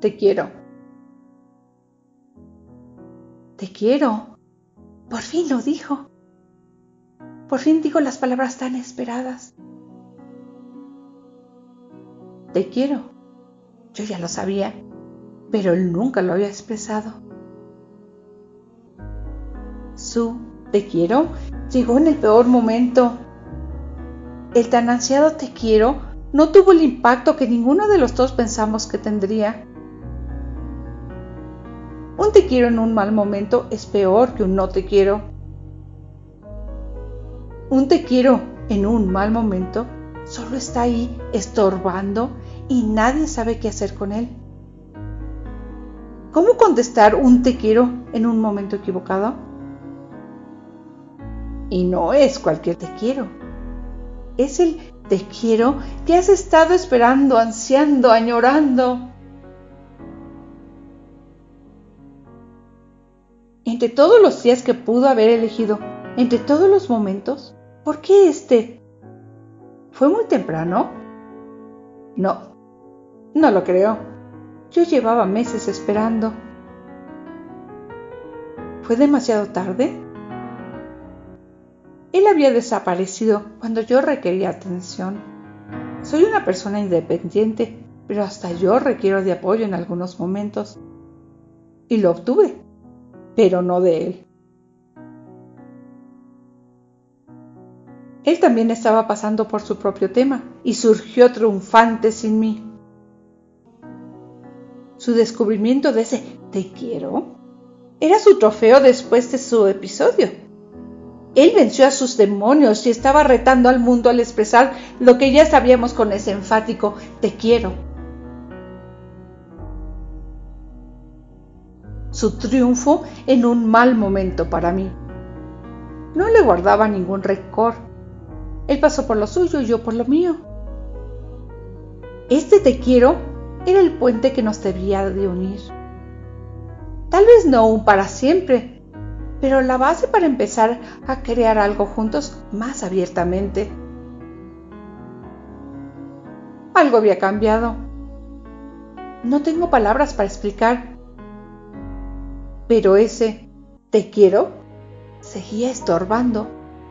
Te quiero. Te quiero. Por fin lo dijo. Por fin dijo las palabras tan esperadas. Te quiero. Yo ya lo sabía, pero él nunca lo había expresado. Su te quiero llegó en el peor momento. El tan ansiado te quiero no tuvo el impacto que ninguno de los dos pensamos que tendría. Un te quiero en un mal momento es peor que un no te quiero. Un te quiero en un mal momento solo está ahí estorbando y nadie sabe qué hacer con él. ¿Cómo contestar un te quiero en un momento equivocado? Y no es cualquier te quiero. Es el te quiero que has estado esperando, ansiando, añorando. Entre todos los días que pudo haber elegido, entre todos los momentos, ¿por qué este? ¿Fue muy temprano? No, no lo creo. Yo llevaba meses esperando. ¿Fue demasiado tarde? Él había desaparecido cuando yo requería atención. Soy una persona independiente, pero hasta yo requiero de apoyo en algunos momentos. Y lo obtuve, pero no de él. Él también estaba pasando por su propio tema y surgió triunfante sin mí su descubrimiento de ese te quiero era su trofeo después de su episodio. Él venció a sus demonios y estaba retando al mundo al expresar lo que ya sabíamos con ese enfático te quiero. Su triunfo en un mal momento para mí. No le guardaba ningún rencor. Él pasó por lo suyo y yo por lo mío. Este te quiero era el puente que nos debía de unir. Tal vez no un para siempre, pero la base para empezar a crear algo juntos más abiertamente. Algo había cambiado. No tengo palabras para explicar, pero ese te quiero seguía estorbando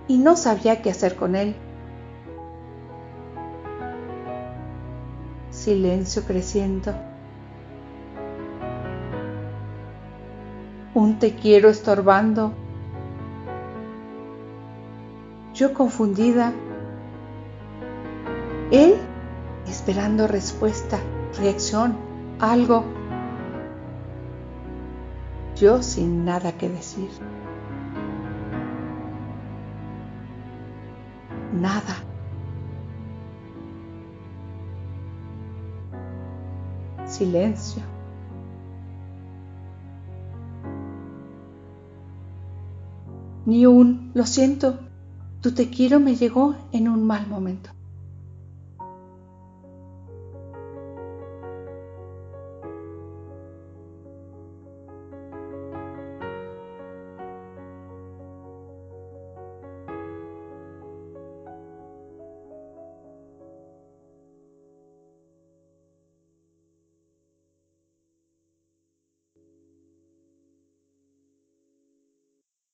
y no sabía qué hacer con él. silencio creciendo. Un te quiero estorbando. Yo confundida. Él esperando respuesta, reacción, algo. Yo sin nada que decir. Nada. silencio. Ni un, lo siento, tu te quiero me llegó en un mal momento.